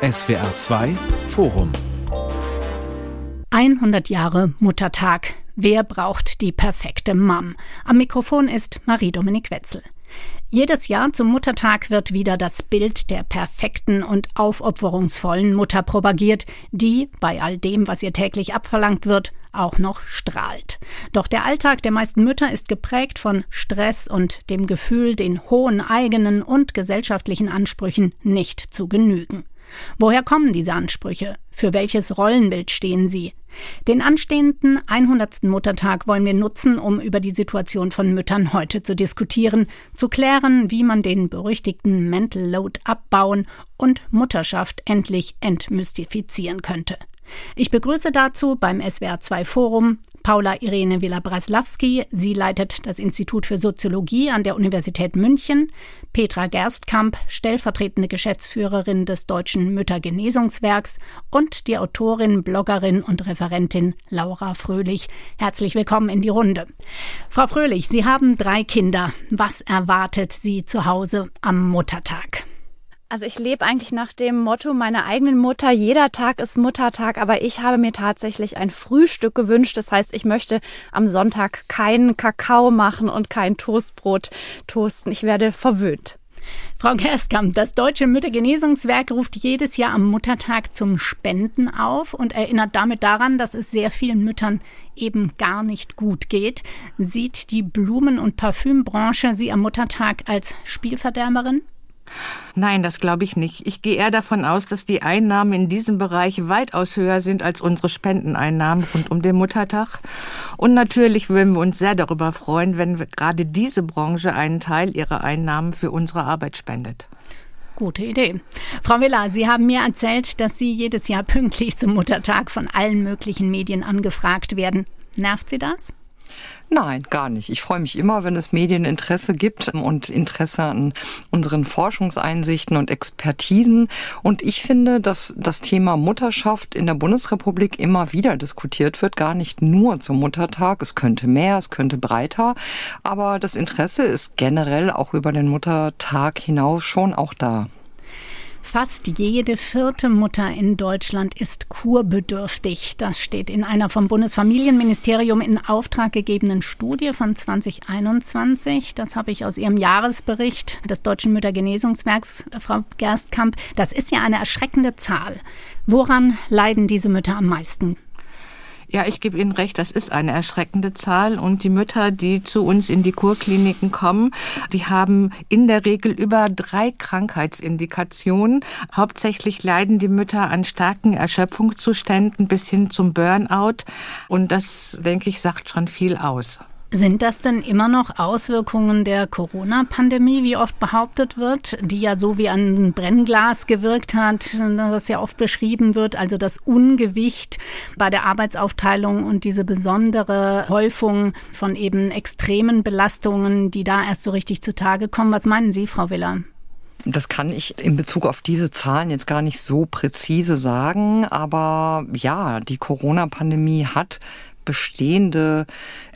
SWR 2 Forum 100 Jahre Muttertag. Wer braucht die perfekte Mom? Am Mikrofon ist Marie-Dominik Wetzel. Jedes Jahr zum Muttertag wird wieder das Bild der perfekten und aufopferungsvollen Mutter propagiert, die, bei all dem, was ihr täglich abverlangt wird, auch noch strahlt. Doch der Alltag der meisten Mütter ist geprägt von Stress und dem Gefühl, den hohen eigenen und gesellschaftlichen Ansprüchen nicht zu genügen. Woher kommen diese Ansprüche? Für welches Rollenbild stehen sie? Den anstehenden 100. Muttertag wollen wir nutzen, um über die Situation von Müttern heute zu diskutieren, zu klären, wie man den berüchtigten Mental Load abbauen und Mutterschaft endlich entmystifizieren könnte. Ich begrüße dazu beim SWR2 Forum Paula Irene Villa-Breslawski. Sie leitet das Institut für Soziologie an der Universität München. Petra Gerstkamp, stellvertretende Geschäftsführerin des Deutschen Müttergenesungswerks und die Autorin, Bloggerin und Referentin Laura Fröhlich. Herzlich willkommen in die Runde. Frau Fröhlich, Sie haben drei Kinder. Was erwartet Sie zu Hause am Muttertag? Also ich lebe eigentlich nach dem Motto meiner eigenen Mutter, jeder Tag ist Muttertag, aber ich habe mir tatsächlich ein Frühstück gewünscht. Das heißt, ich möchte am Sonntag keinen Kakao machen und kein Toastbrot toasten. Ich werde verwöhnt. Frau Gerstkamp, das Deutsche Müttergenesungswerk ruft jedes Jahr am Muttertag zum Spenden auf und erinnert damit daran, dass es sehr vielen Müttern eben gar nicht gut geht. Sieht die Blumen- und Parfümbranche Sie am Muttertag als Spielverderberin? Nein, das glaube ich nicht. Ich gehe eher davon aus, dass die Einnahmen in diesem Bereich weitaus höher sind als unsere Spendeneinnahmen rund um den Muttertag. Und natürlich würden wir uns sehr darüber freuen, wenn gerade diese Branche einen Teil ihrer Einnahmen für unsere Arbeit spendet. Gute Idee. Frau Villa, Sie haben mir erzählt, dass Sie jedes Jahr pünktlich zum Muttertag von allen möglichen Medien angefragt werden. Nervt Sie das? Nein, gar nicht. Ich freue mich immer, wenn es Medieninteresse gibt und Interesse an unseren Forschungseinsichten und Expertisen. Und ich finde, dass das Thema Mutterschaft in der Bundesrepublik immer wieder diskutiert wird, gar nicht nur zum Muttertag. Es könnte mehr, es könnte breiter. Aber das Interesse ist generell auch über den Muttertag hinaus schon auch da. Fast jede vierte Mutter in Deutschland ist kurbedürftig. Das steht in einer vom Bundesfamilienministerium in Auftrag gegebenen Studie von 2021. Das habe ich aus Ihrem Jahresbericht des Deutschen Müttergenesungswerks, Frau Gerstkamp. Das ist ja eine erschreckende Zahl. Woran leiden diese Mütter am meisten? Ja, ich gebe Ihnen recht, das ist eine erschreckende Zahl. Und die Mütter, die zu uns in die Kurkliniken kommen, die haben in der Regel über drei Krankheitsindikationen. Hauptsächlich leiden die Mütter an starken Erschöpfungszuständen bis hin zum Burnout. Und das, denke ich, sagt schon viel aus. Sind das denn immer noch Auswirkungen der Corona-Pandemie, wie oft behauptet wird, die ja so wie ein Brennglas gewirkt hat, das ja oft beschrieben wird, also das Ungewicht bei der Arbeitsaufteilung und diese besondere Häufung von eben extremen Belastungen, die da erst so richtig zutage kommen. Was meinen Sie, Frau Willer? Das kann ich in Bezug auf diese Zahlen jetzt gar nicht so präzise sagen, aber ja, die Corona-Pandemie hat bestehende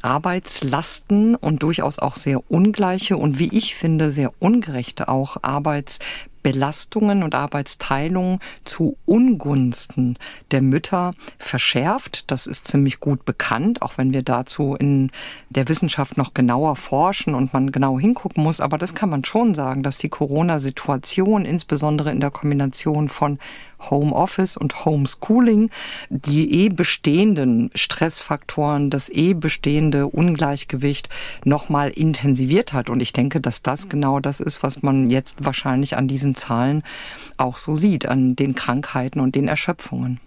Arbeitslasten und durchaus auch sehr ungleiche und wie ich finde sehr ungerechte auch Arbeits Belastungen und Arbeitsteilung zu Ungunsten der Mütter verschärft. Das ist ziemlich gut bekannt, auch wenn wir dazu in der Wissenschaft noch genauer forschen und man genau hingucken muss. Aber das kann man schon sagen, dass die Corona-Situation, insbesondere in der Kombination von Homeoffice und Homeschooling, die eh bestehenden Stressfaktoren, das eh bestehende Ungleichgewicht nochmal intensiviert hat. Und ich denke, dass das genau das ist, was man jetzt wahrscheinlich an diesen Zahlen auch so sieht, an den Krankheiten und den Erschöpfungen.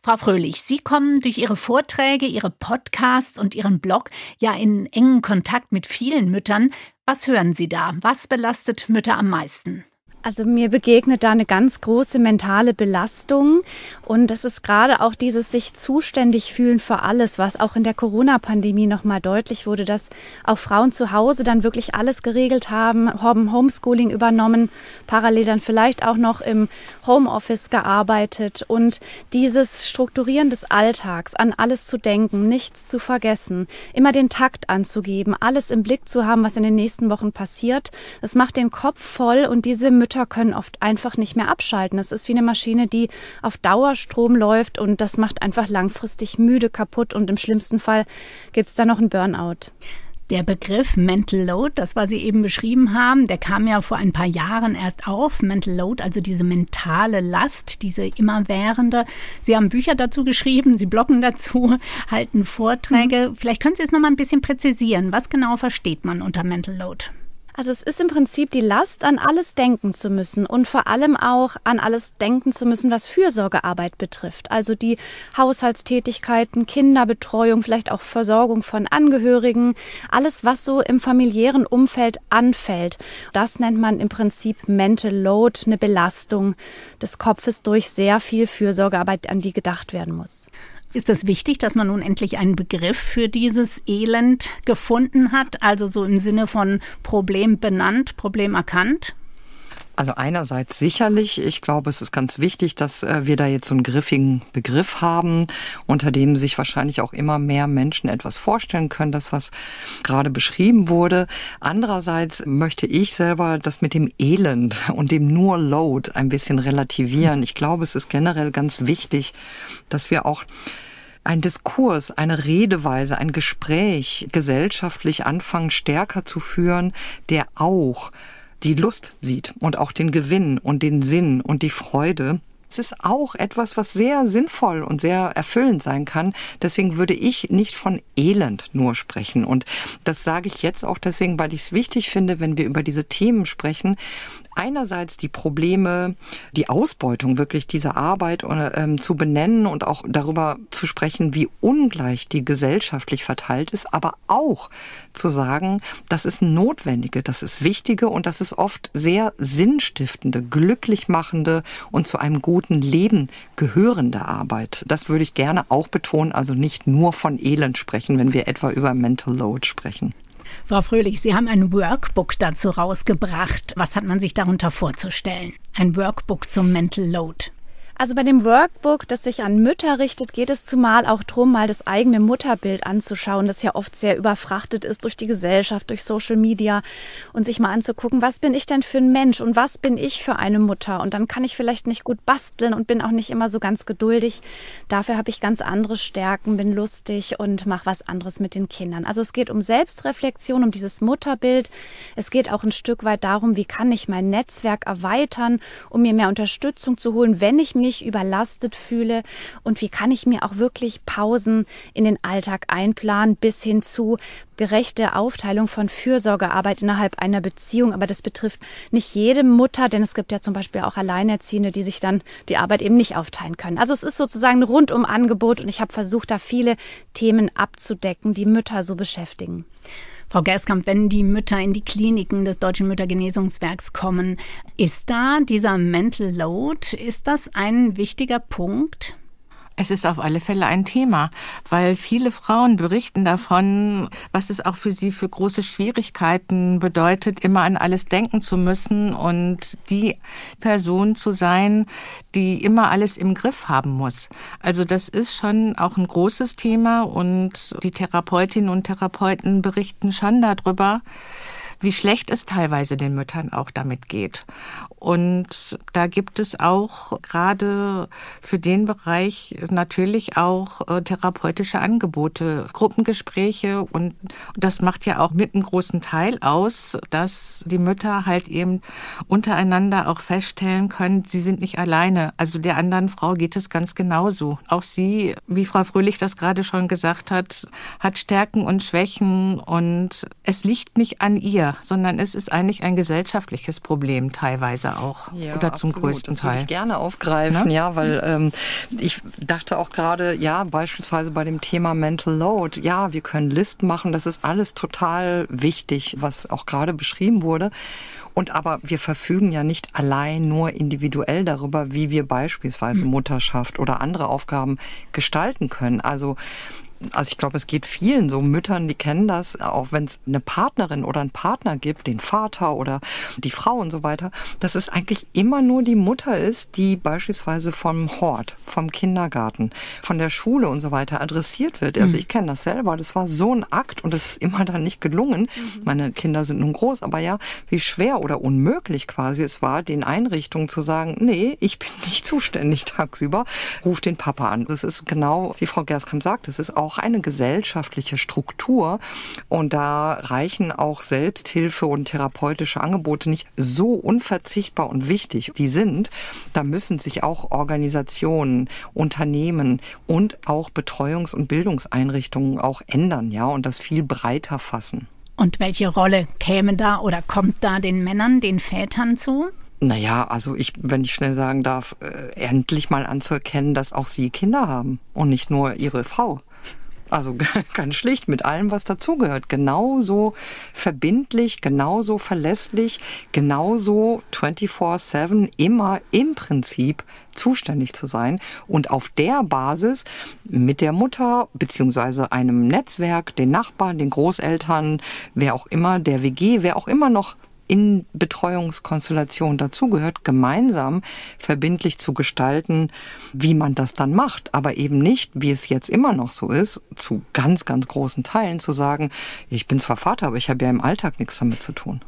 Frau Fröhlich, Sie kommen durch Ihre Vorträge, Ihre Podcasts und Ihren Blog ja in engen Kontakt mit vielen Müttern. Was hören Sie da? Was belastet Mütter am meisten? Also mir begegnet da eine ganz große mentale Belastung. Und das ist gerade auch dieses sich zuständig fühlen für alles, was auch in der Corona-Pandemie nochmal deutlich wurde, dass auch Frauen zu Hause dann wirklich alles geregelt haben, haben Homeschooling übernommen, parallel dann vielleicht auch noch im Homeoffice gearbeitet. Und dieses Strukturieren des Alltags, an alles zu denken, nichts zu vergessen, immer den Takt anzugeben, alles im Blick zu haben, was in den nächsten Wochen passiert, das macht den Kopf voll und diese Mütter Mütter können oft einfach nicht mehr abschalten. Es ist wie eine Maschine, die auf Dauerstrom läuft und das macht einfach langfristig müde, kaputt und im schlimmsten Fall gibt es da noch einen Burnout. Der Begriff Mental Load, das was Sie eben beschrieben haben, der kam ja vor ein paar Jahren erst auf. Mental Load, also diese mentale Last, diese immerwährende. Sie haben Bücher dazu geschrieben, Sie bloggen dazu, halten Vorträge. Mhm. Vielleicht können Sie es noch mal ein bisschen präzisieren. Was genau versteht man unter Mental Load? Also es ist im Prinzip die Last, an alles denken zu müssen und vor allem auch an alles denken zu müssen, was Fürsorgearbeit betrifft. Also die Haushaltstätigkeiten, Kinderbetreuung, vielleicht auch Versorgung von Angehörigen, alles, was so im familiären Umfeld anfällt. Das nennt man im Prinzip Mental Load, eine Belastung des Kopfes durch sehr viel Fürsorgearbeit, an die gedacht werden muss. Ist es wichtig, dass man nun endlich einen Begriff für dieses Elend gefunden hat, also so im Sinne von Problem benannt, Problem erkannt? Also einerseits sicherlich. Ich glaube, es ist ganz wichtig, dass äh, wir da jetzt so einen griffigen Begriff haben, unter dem sich wahrscheinlich auch immer mehr Menschen etwas vorstellen können, das was gerade beschrieben wurde. Andererseits möchte ich selber das mit dem Elend und dem nur Load ein bisschen relativieren. Ich glaube, es ist generell ganz wichtig, dass wir auch ein Diskurs, eine Redeweise, ein Gespräch gesellschaftlich anfangen stärker zu führen, der auch die Lust sieht und auch den Gewinn und den Sinn und die Freude. Es ist auch etwas, was sehr sinnvoll und sehr erfüllend sein kann. Deswegen würde ich nicht von Elend nur sprechen. Und das sage ich jetzt auch deswegen, weil ich es wichtig finde, wenn wir über diese Themen sprechen, einerseits die Probleme, die Ausbeutung wirklich dieser Arbeit ähm, zu benennen und auch darüber zu sprechen, wie ungleich die gesellschaftlich verteilt ist, aber auch zu sagen, das ist notwendige, das ist wichtige und das ist oft sehr sinnstiftende, glücklich machende und zu einem guten Leben gehörende Arbeit. Das würde ich gerne auch betonen, also nicht nur von Elend sprechen, wenn wir etwa über Mental Load sprechen. Frau Fröhlich, Sie haben ein Workbook dazu rausgebracht. Was hat man sich darunter vorzustellen? Ein Workbook zum Mental Load. Also bei dem Workbook, das sich an Mütter richtet, geht es zumal auch darum, mal das eigene Mutterbild anzuschauen, das ja oft sehr überfrachtet ist durch die Gesellschaft, durch Social Media und sich mal anzugucken, was bin ich denn für ein Mensch und was bin ich für eine Mutter? Und dann kann ich vielleicht nicht gut basteln und bin auch nicht immer so ganz geduldig. Dafür habe ich ganz andere Stärken, bin lustig und mache was anderes mit den Kindern. Also es geht um Selbstreflexion, um dieses Mutterbild. Es geht auch ein Stück weit darum, wie kann ich mein Netzwerk erweitern, um mir mehr Unterstützung zu holen, wenn ich mich mich überlastet fühle und wie kann ich mir auch wirklich Pausen in den Alltag einplanen bis hin zu gerechte Aufteilung von Fürsorgearbeit innerhalb einer Beziehung. Aber das betrifft nicht jede Mutter, denn es gibt ja zum Beispiel auch Alleinerziehende, die sich dann die Arbeit eben nicht aufteilen können. Also es ist sozusagen ein rundum Angebot und ich habe versucht, da viele Themen abzudecken, die Mütter so beschäftigen. Frau Gerskamp, wenn die Mütter in die Kliniken des Deutschen Müttergenesungswerks kommen, ist da dieser Mental Load, ist das ein wichtiger Punkt? Es ist auf alle Fälle ein Thema, weil viele Frauen berichten davon, was es auch für sie für große Schwierigkeiten bedeutet, immer an alles denken zu müssen und die Person zu sein, die immer alles im Griff haben muss. Also das ist schon auch ein großes Thema und die Therapeutinnen und Therapeuten berichten schon darüber, wie schlecht es teilweise den Müttern auch damit geht. Und da gibt es auch gerade für den Bereich natürlich auch äh, therapeutische Angebote, Gruppengespräche und das macht ja auch mit einem großen Teil aus, dass die Mütter halt eben untereinander auch feststellen können, sie sind nicht alleine. Also der anderen Frau geht es ganz genauso. Auch sie, wie Frau Fröhlich das gerade schon gesagt hat, hat Stärken und Schwächen und es liegt nicht an ihr sondern es ist eigentlich ein gesellschaftliches Problem teilweise auch ja, oder zum absolut. größten Teil. Das ich gerne aufgreifen, ne? ja, weil ähm, ich dachte auch gerade, ja, beispielsweise bei dem Thema Mental Load, ja, wir können Listen machen, das ist alles total wichtig, was auch gerade beschrieben wurde. Und aber wir verfügen ja nicht allein nur individuell darüber, wie wir beispielsweise hm. Mutterschaft oder andere Aufgaben gestalten können. Also also ich glaube, es geht vielen so Müttern, die kennen das, auch wenn es eine Partnerin oder einen Partner gibt, den Vater oder die Frau und so weiter, dass es eigentlich immer nur die Mutter ist, die beispielsweise vom Hort, vom Kindergarten, von der Schule und so weiter adressiert wird. Also mhm. ich kenne das selber, das war so ein Akt und es ist immer dann nicht gelungen. Mhm. Meine Kinder sind nun groß, aber ja, wie schwer oder unmöglich quasi es war, den Einrichtungen zu sagen, nee, ich bin nicht zuständig tagsüber, ruf den Papa an. Das ist genau, wie Frau Gerskamp sagt, es ist auch eine gesellschaftliche Struktur und da reichen auch Selbsthilfe und therapeutische Angebote nicht so unverzichtbar und wichtig die sind. Da müssen sich auch Organisationen, Unternehmen und auch Betreuungs- und Bildungseinrichtungen auch ändern, ja, und das viel breiter fassen. Und welche Rolle käme da oder kommt da den Männern, den Vätern zu? Naja, also ich, wenn ich schnell sagen darf, äh, endlich mal anzuerkennen, dass auch sie Kinder haben und nicht nur ihre Frau. Also ganz schlicht mit allem, was dazugehört. Genauso verbindlich, genauso verlässlich, genauso 24-7 immer im Prinzip zuständig zu sein und auf der Basis mit der Mutter beziehungsweise einem Netzwerk, den Nachbarn, den Großeltern, wer auch immer, der WG, wer auch immer noch in Betreuungskonstellation dazugehört, gemeinsam verbindlich zu gestalten, wie man das dann macht. Aber eben nicht, wie es jetzt immer noch so ist, zu ganz, ganz großen Teilen zu sagen, ich bin zwar Vater, aber ich habe ja im Alltag nichts damit zu tun.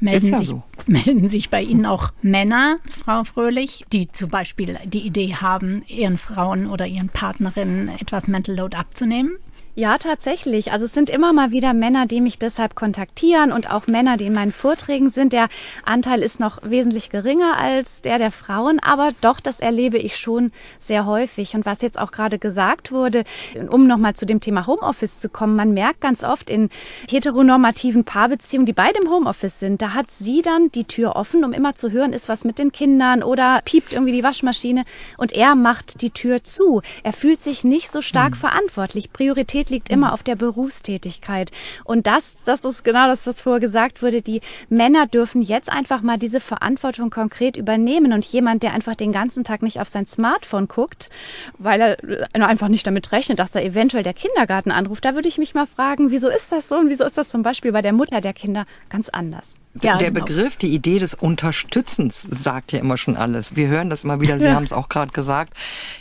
Melden, ja sich, so. melden sich bei Ihnen auch Männer, Frau Fröhlich, die zum Beispiel die Idee haben, ihren Frauen oder ihren Partnerinnen etwas Mental Load abzunehmen? Ja, tatsächlich. Also es sind immer mal wieder Männer, die mich deshalb kontaktieren und auch Männer, die in meinen Vorträgen sind. Der Anteil ist noch wesentlich geringer als der der Frauen, aber doch, das erlebe ich schon sehr häufig. Und was jetzt auch gerade gesagt wurde, um nochmal zu dem Thema Homeoffice zu kommen, man merkt ganz oft in heteronormativen Paarbeziehungen, die beide im Homeoffice sind, da hat sie dann die Tür offen, um immer zu hören, ist was mit den Kindern oder piept irgendwie die Waschmaschine und er macht die Tür zu. Er fühlt sich nicht so stark mhm. verantwortlich. Priorität Liegt immer auf der Berufstätigkeit. Und das, das ist genau das, was vorher gesagt wurde. Die Männer dürfen jetzt einfach mal diese Verantwortung konkret übernehmen. Und jemand, der einfach den ganzen Tag nicht auf sein Smartphone guckt, weil er einfach nicht damit rechnet, dass da eventuell der Kindergarten anruft, da würde ich mich mal fragen, wieso ist das so und wieso ist das zum Beispiel bei der Mutter der Kinder ganz anders? Ja, der genau. Begriff, die Idee des Unterstützens sagt ja immer schon alles. Wir hören das immer wieder, Sie ja. haben es auch gerade gesagt.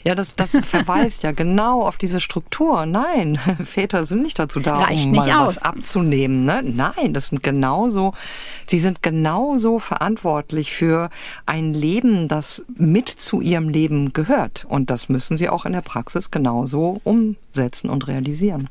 Ja, das, das verweist ja genau auf diese Struktur. Nein, Väter sind nicht dazu da, Reicht um mal aus. was abzunehmen. Ne? Nein, das sind genauso, sie sind genauso verantwortlich für ein Leben, das mit zu ihrem Leben gehört. Und das müssen sie auch in der Praxis genauso umsetzen und realisieren.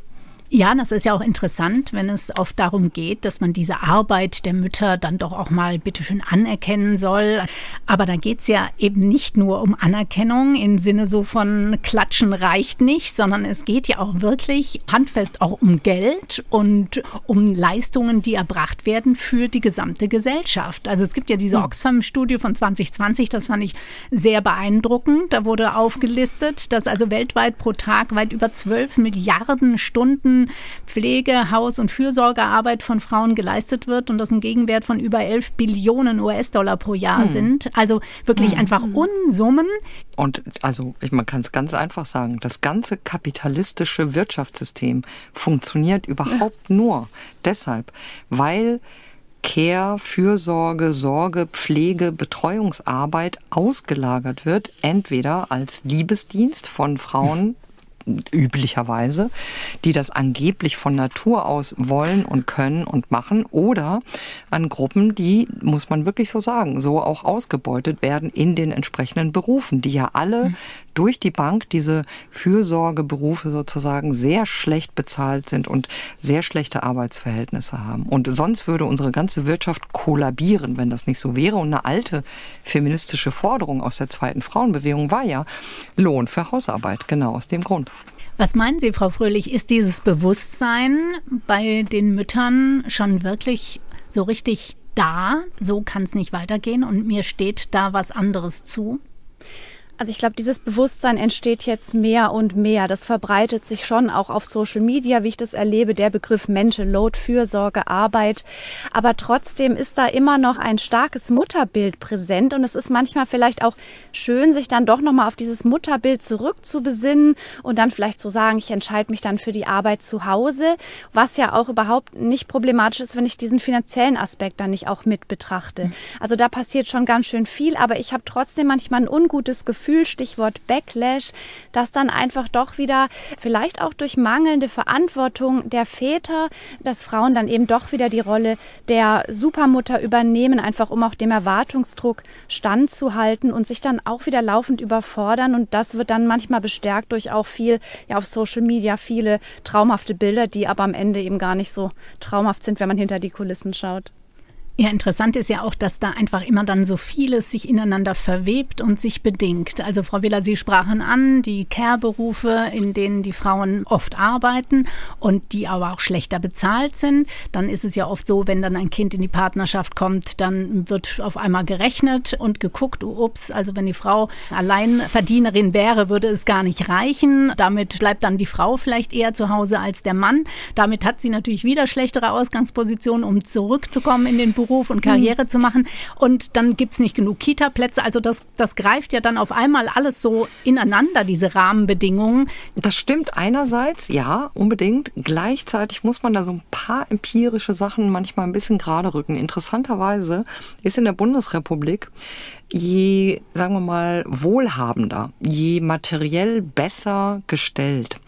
Ja, das ist ja auch interessant, wenn es oft darum geht, dass man diese Arbeit der Mütter dann doch auch mal bitteschön anerkennen soll. Aber da geht's ja eben nicht nur um Anerkennung im Sinne so von Klatschen reicht nicht, sondern es geht ja auch wirklich handfest auch um Geld und um Leistungen, die erbracht werden für die gesamte Gesellschaft. Also es gibt ja diese hm. Oxfam-Studie von 2020, das fand ich sehr beeindruckend. Da wurde aufgelistet, dass also weltweit pro Tag weit über 12 Milliarden Stunden Pflege, Haus- und Fürsorgearbeit von Frauen geleistet wird und das ein Gegenwert von über 11 Billionen US-Dollar pro Jahr hm. sind. Also wirklich hm. einfach Unsummen. Und also ich, man kann es ganz einfach sagen, das ganze kapitalistische Wirtschaftssystem funktioniert überhaupt ja. nur deshalb, weil Care, Fürsorge, Sorge, Pflege, Betreuungsarbeit ausgelagert wird, entweder als Liebesdienst von Frauen üblicherweise, die das angeblich von Natur aus wollen und können und machen, oder an Gruppen, die, muss man wirklich so sagen, so auch ausgebeutet werden in den entsprechenden Berufen, die ja alle mhm. durch die Bank diese Fürsorgeberufe sozusagen sehr schlecht bezahlt sind und sehr schlechte Arbeitsverhältnisse haben. Und sonst würde unsere ganze Wirtschaft kollabieren, wenn das nicht so wäre. Und eine alte feministische Forderung aus der zweiten Frauenbewegung war ja Lohn für Hausarbeit, genau aus dem Grund. Was meinen Sie, Frau Fröhlich, ist dieses Bewusstsein bei den Müttern schon wirklich so richtig da? So kann es nicht weitergehen und mir steht da was anderes zu? Also ich glaube, dieses Bewusstsein entsteht jetzt mehr und mehr. Das verbreitet sich schon auch auf Social Media, wie ich das erlebe, der Begriff Mental Load, Fürsorge, Arbeit. Aber trotzdem ist da immer noch ein starkes Mutterbild präsent und es ist manchmal vielleicht auch schön, sich dann doch nochmal auf dieses Mutterbild zurückzubesinnen und dann vielleicht zu sagen, ich entscheide mich dann für die Arbeit zu Hause, was ja auch überhaupt nicht problematisch ist, wenn ich diesen finanziellen Aspekt dann nicht auch mit betrachte. Also da passiert schon ganz schön viel, aber ich habe trotzdem manchmal ein ungutes Gefühl, Gefühl, Stichwort Backlash, dass dann einfach doch wieder, vielleicht auch durch mangelnde Verantwortung der Väter, dass Frauen dann eben doch wieder die Rolle der Supermutter übernehmen, einfach um auch dem Erwartungsdruck standzuhalten und sich dann auch wieder laufend überfordern. Und das wird dann manchmal bestärkt durch auch viel, ja, auf Social Media viele traumhafte Bilder, die aber am Ende eben gar nicht so traumhaft sind, wenn man hinter die Kulissen schaut. Ja, interessant ist ja auch, dass da einfach immer dann so vieles sich ineinander verwebt und sich bedingt. Also Frau Willer, Sie sprachen an, die Care-Berufe, in denen die Frauen oft arbeiten und die aber auch schlechter bezahlt sind. Dann ist es ja oft so, wenn dann ein Kind in die Partnerschaft kommt, dann wird auf einmal gerechnet und geguckt, ups, also wenn die Frau Alleinverdienerin wäre, würde es gar nicht reichen. Damit bleibt dann die Frau vielleicht eher zu Hause als der Mann. Damit hat sie natürlich wieder schlechtere Ausgangspositionen, um zurückzukommen in den Beruf Beruf und Karriere mhm. zu machen. Und dann gibt es nicht genug Kita-Plätze. Also das, das greift ja dann auf einmal alles so ineinander, diese Rahmenbedingungen. Das stimmt einerseits, ja, unbedingt. Gleichzeitig muss man da so ein paar empirische Sachen manchmal ein bisschen gerade rücken. Interessanterweise ist in der Bundesrepublik je, sagen wir mal, wohlhabender, je materiell besser gestellt,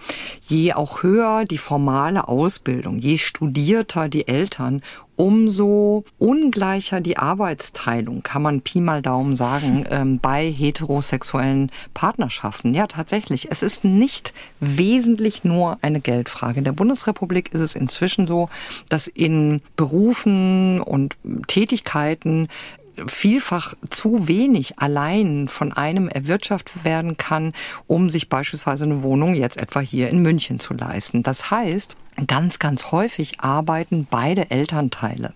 je auch höher die formale Ausbildung, je studierter die Eltern, umso ungleicher die Arbeitsteilung, kann man Pi mal Daumen sagen, ähm, bei heterosexuellen Partnerschaften. Ja, tatsächlich. Es ist nicht wesentlich nur eine Geldfrage. In der Bundesrepublik ist es inzwischen so, dass in Berufen und Tätigkeiten vielfach zu wenig allein von einem erwirtschaftet werden kann, um sich beispielsweise eine Wohnung jetzt etwa hier in München zu leisten. Das heißt, ganz, ganz häufig arbeiten beide Elternteile.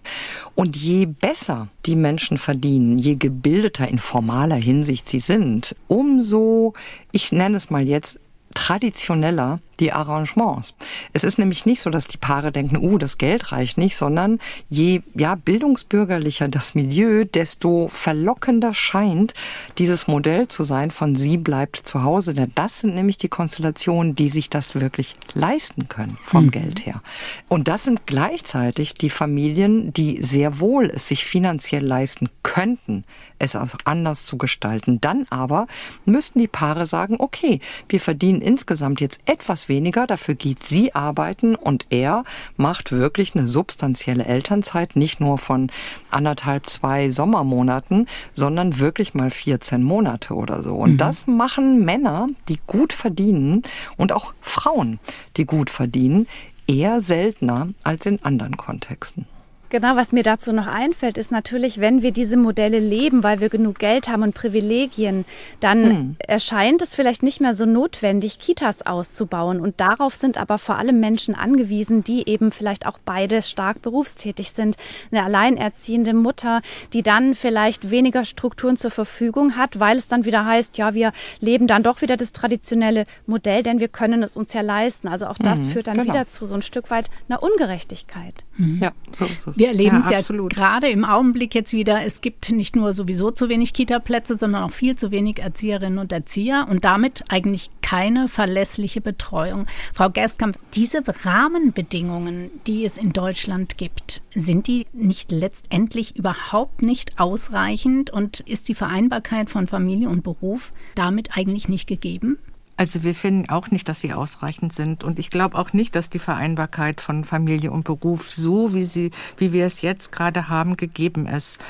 Und je besser die Menschen verdienen, je gebildeter in formaler Hinsicht sie sind, umso, ich nenne es mal jetzt, traditioneller die Arrangements. Es ist nämlich nicht so, dass die Paare denken, uh, das Geld reicht nicht, sondern je ja, bildungsbürgerlicher das Milieu, desto verlockender scheint dieses Modell zu sein von sie bleibt zu Hause. Denn das sind nämlich die Konstellationen, die sich das wirklich leisten können vom mhm. Geld her. Und das sind gleichzeitig die Familien, die sehr wohl es sich finanziell leisten könnten, es auch anders zu gestalten. Dann aber müssten die Paare sagen, okay, wir verdienen insgesamt jetzt etwas weniger, dafür geht sie arbeiten und er macht wirklich eine substanzielle Elternzeit, nicht nur von anderthalb, zwei Sommermonaten, sondern wirklich mal 14 Monate oder so. Und mhm. das machen Männer, die gut verdienen und auch Frauen, die gut verdienen, eher seltener als in anderen Kontexten. Genau, was mir dazu noch einfällt, ist natürlich, wenn wir diese Modelle leben, weil wir genug Geld haben und Privilegien, dann hm. erscheint es vielleicht nicht mehr so notwendig, Kitas auszubauen. Und darauf sind aber vor allem Menschen angewiesen, die eben vielleicht auch beide stark berufstätig sind. Eine alleinerziehende Mutter, die dann vielleicht weniger Strukturen zur Verfügung hat, weil es dann wieder heißt, ja, wir leben dann doch wieder das traditionelle Modell, denn wir können es uns ja leisten. Also auch das mhm, führt dann genau. wieder zu so ein Stück weit einer Ungerechtigkeit. Mhm. Ja, so ist es. Wir erleben ja, es ja gerade im Augenblick jetzt wieder. Es gibt nicht nur sowieso zu wenig Kita-Plätze, sondern auch viel zu wenig Erzieherinnen und Erzieher und damit eigentlich keine verlässliche Betreuung. Frau Gerstkamp, diese Rahmenbedingungen, die es in Deutschland gibt, sind die nicht letztendlich überhaupt nicht ausreichend und ist die Vereinbarkeit von Familie und Beruf damit eigentlich nicht gegeben? Also wir finden auch nicht, dass sie ausreichend sind. Und ich glaube auch nicht, dass die Vereinbarkeit von Familie und Beruf so, wie sie, wie wir es jetzt gerade haben, gegeben ist.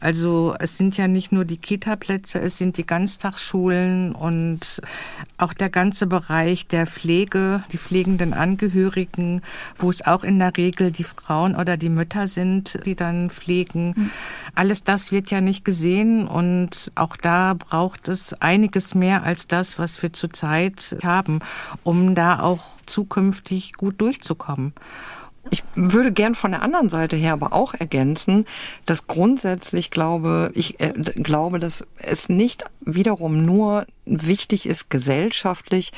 Also es sind ja nicht nur die Kita-Plätze, es sind die Ganztagsschulen und auch der ganze Bereich der Pflege, die pflegenden Angehörigen, wo es auch in der Regel die Frauen oder die Mütter sind, die dann pflegen. Mhm. Alles das wird ja nicht gesehen und auch da braucht es einiges mehr als das, was wir zurzeit Zeit haben, um da auch zukünftig gut durchzukommen. Ich würde gern von der anderen Seite her aber auch ergänzen, dass grundsätzlich glaube ich äh, glaube, dass es nicht wiederum nur wichtig ist gesellschaftlich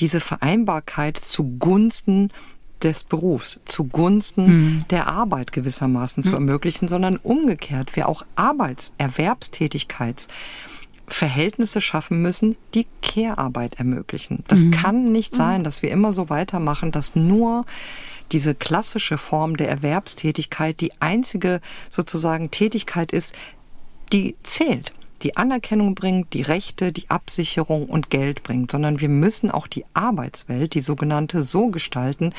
diese Vereinbarkeit zugunsten des Berufs zugunsten mhm. der Arbeit gewissermaßen zu ermöglichen, sondern umgekehrt wir auch Arbeitserwerbstätigkeits Verhältnisse schaffen müssen, die Care-Arbeit ermöglichen. Das mhm. kann nicht mhm. sein, dass wir immer so weitermachen, dass nur diese klassische Form der Erwerbstätigkeit die einzige sozusagen Tätigkeit ist, die zählt die Anerkennung bringt, die Rechte, die Absicherung und Geld bringt, sondern wir müssen auch die Arbeitswelt, die sogenannte, so gestalten,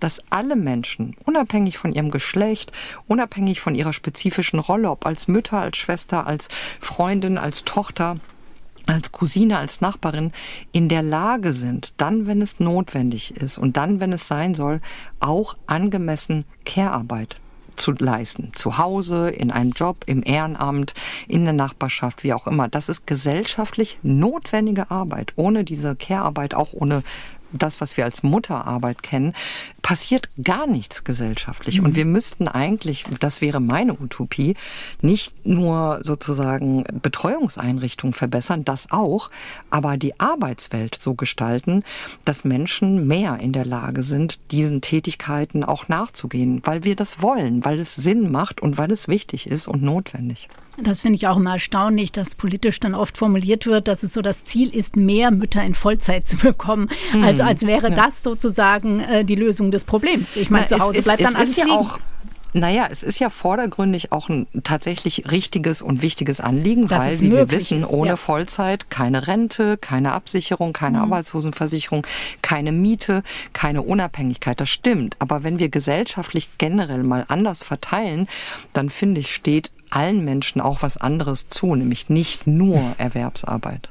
dass alle Menschen, unabhängig von ihrem Geschlecht, unabhängig von ihrer spezifischen Rolle, ob als Mütter, als Schwester, als Freundin, als Tochter, als Cousine, als Nachbarin in der Lage sind, dann, wenn es notwendig ist und dann, wenn es sein soll, auch angemessen Care-Arbeit zu leisten. Zu Hause, in einem Job, im Ehrenamt, in der Nachbarschaft, wie auch immer. Das ist gesellschaftlich notwendige Arbeit. Ohne diese Care-Arbeit, auch ohne das, was wir als Mutterarbeit kennen, passiert gar nichts gesellschaftlich. Mhm. Und wir müssten eigentlich, das wäre meine Utopie, nicht nur sozusagen Betreuungseinrichtungen verbessern, das auch, aber die Arbeitswelt so gestalten, dass Menschen mehr in der Lage sind, diesen Tätigkeiten auch nachzugehen, weil wir das wollen, weil es Sinn macht und weil es wichtig ist und notwendig. Das finde ich auch immer erstaunlich, dass politisch dann oft formuliert wird, dass es so das Ziel ist, mehr Mütter in Vollzeit zu bekommen. Mhm. Also als wäre ja. das sozusagen äh, die Lösung des Problems. Ich meine, zu Hause bleibt es, dann alles ja liegen. Auch naja, es ist ja vordergründig auch ein tatsächlich richtiges und wichtiges Anliegen, das weil, wie wir wissen, ist, ohne ja. Vollzeit keine Rente, keine Absicherung, keine mhm. Arbeitslosenversicherung, keine Miete, keine Unabhängigkeit. Das stimmt. Aber wenn wir gesellschaftlich generell mal anders verteilen, dann finde ich, steht allen Menschen auch was anderes zu, nämlich nicht nur Erwerbsarbeit.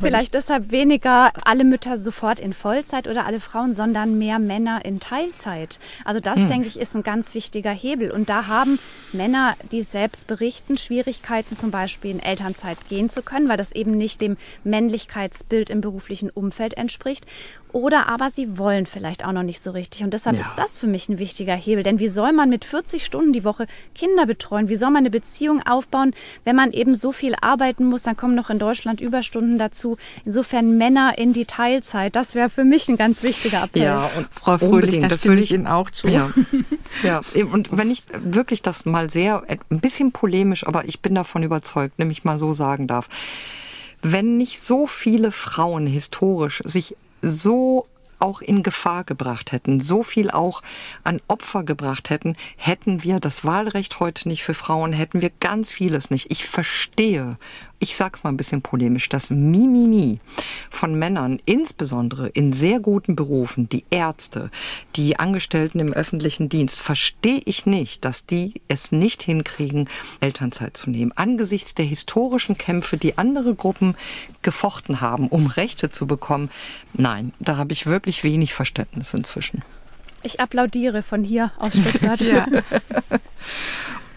Vielleicht deshalb weniger alle Mütter sofort in Vollzeit oder alle Frauen, sondern mehr Männer in Teilzeit. Also das, hm. denke ich, ist ein ganz wichtiger Hebel. Und da haben Männer, die selbst berichten, Schwierigkeiten zum Beispiel in Elternzeit gehen zu können, weil das eben nicht dem Männlichkeitsbild im beruflichen Umfeld entspricht. Oder aber sie wollen vielleicht auch noch nicht so richtig. Und deshalb ja. ist das für mich ein wichtiger Hebel. Denn wie soll man mit 40 Stunden die Woche Kinder betreuen? Wie soll man eine Beziehung aufbauen, wenn man eben so viel arbeiten muss? Dann kommen noch in Deutschland Überstunden dazu. Insofern Männer in die Teilzeit. Das wäre für mich ein ganz wichtiger Appell. Ja, und Frau Fröhlich, das, das würde ich Ihnen auch zu. Ja. ja, und wenn ich wirklich das mal sehr, ein bisschen polemisch, aber ich bin davon überzeugt, nämlich mal so sagen darf, wenn nicht so viele Frauen historisch sich so auch in Gefahr gebracht hätten, so viel auch an Opfer gebracht hätten, hätten wir das Wahlrecht heute nicht für Frauen, hätten wir ganz vieles nicht. Ich verstehe ich sag's mal ein bisschen polemisch, das Mimimi von Männern, insbesondere in sehr guten Berufen, die Ärzte, die Angestellten im öffentlichen Dienst, verstehe ich nicht, dass die es nicht hinkriegen, Elternzeit zu nehmen. Angesichts der historischen Kämpfe, die andere Gruppen gefochten haben, um Rechte zu bekommen, nein, da habe ich wirklich wenig Verständnis inzwischen. Ich applaudiere von hier aus Stuttgart. ja.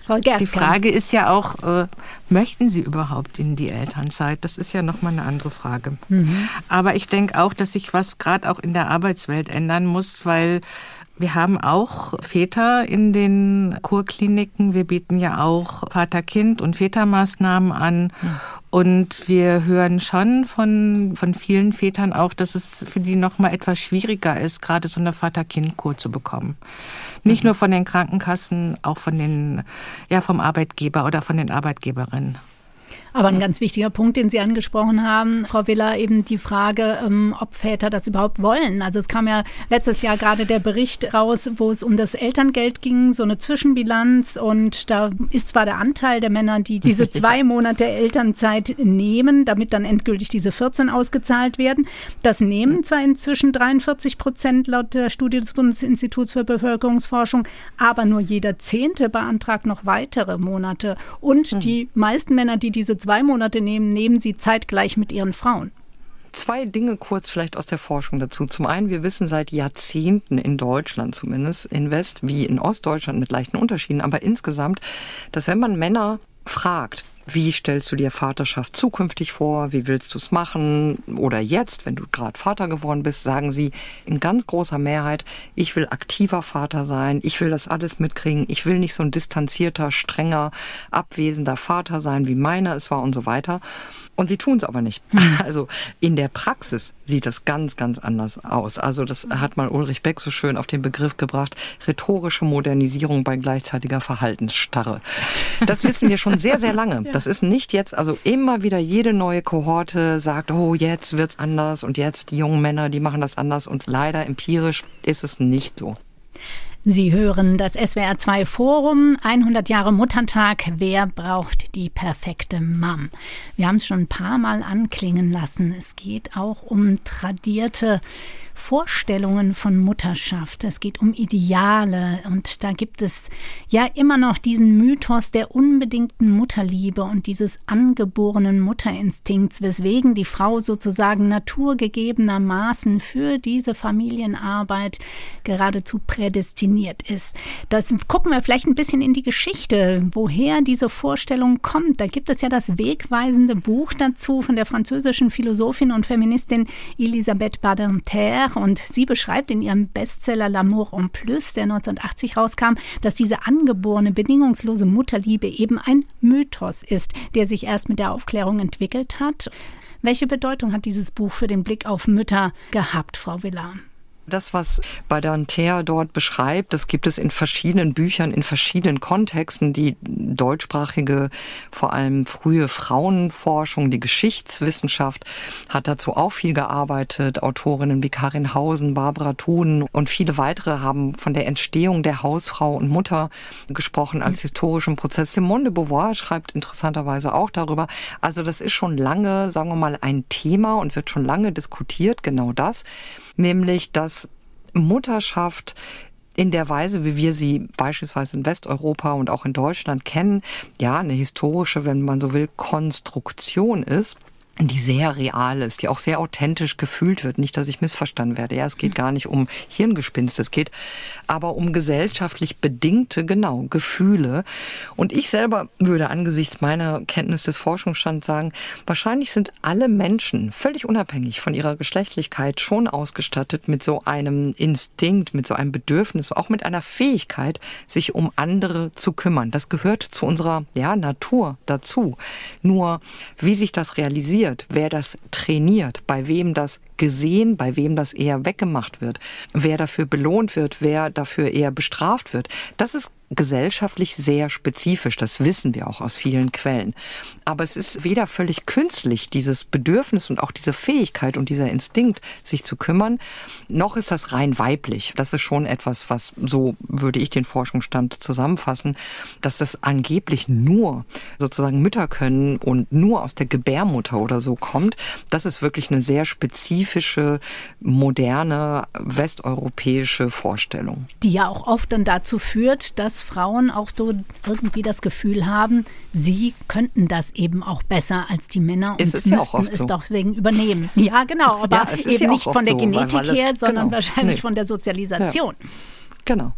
Frau Die Frage ist ja auch, äh, möchten Sie überhaupt in die Elternzeit? Das ist ja nochmal eine andere Frage. Mhm. Aber ich denke auch, dass sich was gerade auch in der Arbeitswelt ändern muss, weil wir haben auch Väter in den Kurkliniken. Wir bieten ja auch Vater-Kind- und Vätermaßnahmen an. Und wir hören schon von, von vielen Vätern auch, dass es für die noch mal etwas schwieriger ist, gerade so eine Vater-Kind-Kur zu bekommen. Nicht mhm. nur von den Krankenkassen, auch von den, ja, vom Arbeitgeber oder von den Arbeitgeberinnen. Aber ein ganz wichtiger Punkt, den Sie angesprochen haben, Frau Willer, eben die Frage, ähm, ob Väter das überhaupt wollen. Also es kam ja letztes Jahr gerade der Bericht raus, wo es um das Elterngeld ging, so eine Zwischenbilanz. Und da ist zwar der Anteil der Männer, die diese zwei Monate Elternzeit nehmen, damit dann endgültig diese 14 ausgezahlt werden. Das nehmen zwar inzwischen 43 Prozent laut der Studie des Bundesinstituts für Bevölkerungsforschung, aber nur jeder Zehnte beantragt noch weitere Monate. Und die meisten Männer, die diese zwei Monate nehmen, nehmen sie zeitgleich mit ihren Frauen. Zwei Dinge kurz vielleicht aus der Forschung dazu. Zum einen, wir wissen seit Jahrzehnten in Deutschland zumindest, in West wie in Ostdeutschland mit leichten Unterschieden, aber insgesamt, dass wenn man Männer fragt, Wie stellst du dir Vaterschaft zukünftig vor? Wie willst du es machen? Oder jetzt, wenn du gerade Vater geworden bist, sagen sie in ganz großer Mehrheit, ich will aktiver Vater sein, ich will das alles mitkriegen, ich will nicht so ein distanzierter, strenger, abwesender Vater sein, wie meiner es war und so weiter. Und sie tun es aber nicht. Also in der Praxis sieht das ganz, ganz anders aus. Also das hat mal Ulrich Beck so schön auf den Begriff gebracht, rhetorische Modernisierung bei gleichzeitiger Verhaltensstarre. Das wissen wir schon sehr, sehr lange. Das ist nicht jetzt, also immer wieder jede neue Kohorte sagt, oh, jetzt wird's anders und jetzt die jungen Männer, die machen das anders und leider empirisch ist es nicht so. Sie hören das SWR2 Forum 100 Jahre Muttertag. Wer braucht die perfekte Mom? Wir haben es schon ein paar Mal anklingen lassen. Es geht auch um tradierte Vorstellungen von Mutterschaft. Es geht um Ideale und da gibt es ja immer noch diesen Mythos der unbedingten Mutterliebe und dieses angeborenen Mutterinstinkts, weswegen die Frau sozusagen naturgegebenermaßen für diese Familienarbeit geradezu prädestiniert ist. Das gucken wir vielleicht ein bisschen in die Geschichte, woher diese Vorstellung kommt. Da gibt es ja das wegweisende Buch dazu von der französischen Philosophin und Feministin Elisabeth Badinter und sie beschreibt in ihrem Bestseller L'amour en plus, der 1980 rauskam, dass diese angeborene, bedingungslose Mutterliebe eben ein Mythos ist, der sich erst mit der Aufklärung entwickelt hat. Welche Bedeutung hat dieses Buch für den Blick auf Mütter gehabt, Frau Villar? Das, was Badanter dort beschreibt, das gibt es in verschiedenen Büchern, in verschiedenen Kontexten. Die deutschsprachige, vor allem frühe Frauenforschung, die Geschichtswissenschaft hat dazu auch viel gearbeitet. Autorinnen wie Karin Hausen, Barbara Thun und viele weitere haben von der Entstehung der Hausfrau und Mutter gesprochen als historischen Prozess. Simone de Beauvoir schreibt interessanterweise auch darüber. Also das ist schon lange, sagen wir mal, ein Thema und wird schon lange diskutiert, genau das nämlich dass Mutterschaft in der Weise, wie wir sie beispielsweise in Westeuropa und auch in Deutschland kennen, ja, eine historische, wenn man so will, Konstruktion ist die sehr real ist, die auch sehr authentisch gefühlt wird. Nicht, dass ich missverstanden werde. Ja, es geht gar nicht um Hirngespinst, es geht aber um gesellschaftlich bedingte, genau, Gefühle. Und ich selber würde angesichts meiner Kenntnis des Forschungsstands sagen, wahrscheinlich sind alle Menschen völlig unabhängig von ihrer Geschlechtlichkeit schon ausgestattet mit so einem Instinkt, mit so einem Bedürfnis, auch mit einer Fähigkeit, sich um andere zu kümmern. Das gehört zu unserer, ja, Natur dazu. Nur, wie sich das realisiert, trainiert, wer das trainiert, bei wem das gesehen, bei wem das eher weggemacht wird, wer dafür belohnt wird, wer dafür eher bestraft wird. Das ist gesellschaftlich sehr spezifisch. Das wissen wir auch aus vielen Quellen. Aber es ist weder völlig künstlich, dieses Bedürfnis und auch diese Fähigkeit und dieser Instinkt, sich zu kümmern, noch ist das rein weiblich. Das ist schon etwas, was, so würde ich den Forschungsstand zusammenfassen, dass das angeblich nur sozusagen Mütter können und nur aus der Gebärmutter oder so kommt. Das ist wirklich eine sehr spezifische, moderne, westeuropäische Vorstellung. Die ja auch oft dann dazu führt, dass dass Frauen auch so irgendwie das Gefühl haben, sie könnten das eben auch besser als die Männer und müssten ja es so. deswegen übernehmen. Ja, genau, aber ja, eben ja nicht von der so, Genetik her, sondern genau. wahrscheinlich nee. von der Sozialisation. Genau.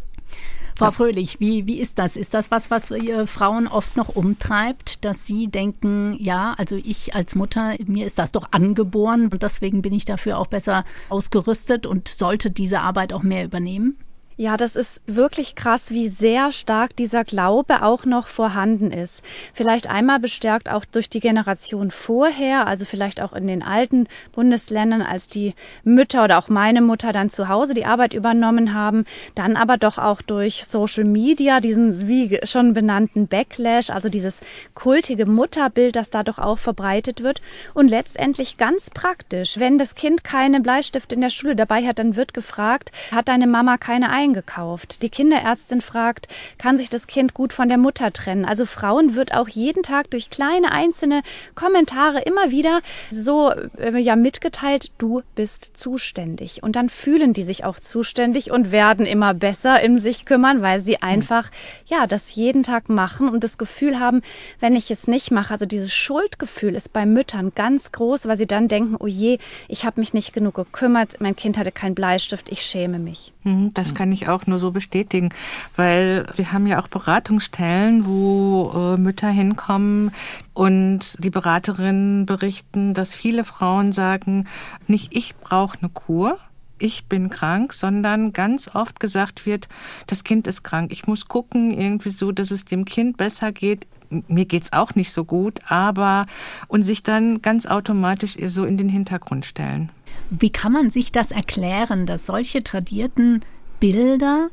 Frau. Fröhlich, wie, wie ist das? Ist das was, was Frauen oft noch umtreibt, dass sie denken, ja, also ich als Mutter, mir ist das doch angeboren und deswegen bin ich dafür auch besser ausgerüstet und sollte diese Arbeit auch mehr übernehmen? Ja, das ist wirklich krass, wie sehr stark dieser Glaube auch noch vorhanden ist. Vielleicht einmal bestärkt auch durch die Generation vorher, also vielleicht auch in den alten Bundesländern, als die Mütter oder auch meine Mutter dann zu Hause die Arbeit übernommen haben, dann aber doch auch durch Social Media, diesen wie schon benannten Backlash, also dieses kultige Mutterbild, das da doch auch verbreitet wird. Und letztendlich ganz praktisch, wenn das Kind keine Bleistift in der Schule dabei hat, dann wird gefragt, hat deine Mama keine Einkünfte? Eingekauft. Die Kinderärztin fragt, kann sich das Kind gut von der Mutter trennen? Also Frauen wird auch jeden Tag durch kleine einzelne Kommentare immer wieder so äh, ja mitgeteilt, du bist zuständig. Und dann fühlen die sich auch zuständig und werden immer besser im sich kümmern, weil sie einfach ja das jeden Tag machen und das Gefühl haben, wenn ich es nicht mache, also dieses Schuldgefühl ist bei Müttern ganz groß, weil sie dann denken, oh je, ich habe mich nicht genug gekümmert, mein Kind hatte keinen Bleistift, ich schäme mich. Mhm, das kann kann ich auch nur so bestätigen, weil wir haben ja auch Beratungsstellen, wo äh, Mütter hinkommen und die Beraterinnen berichten, dass viele Frauen sagen, nicht ich brauche eine Kur, ich bin krank, sondern ganz oft gesagt wird, das Kind ist krank. Ich muss gucken, irgendwie so, dass es dem Kind besser geht. Mir geht's auch nicht so gut, aber und sich dann ganz automatisch so in den Hintergrund stellen. Wie kann man sich das erklären, dass solche tradierten Bilder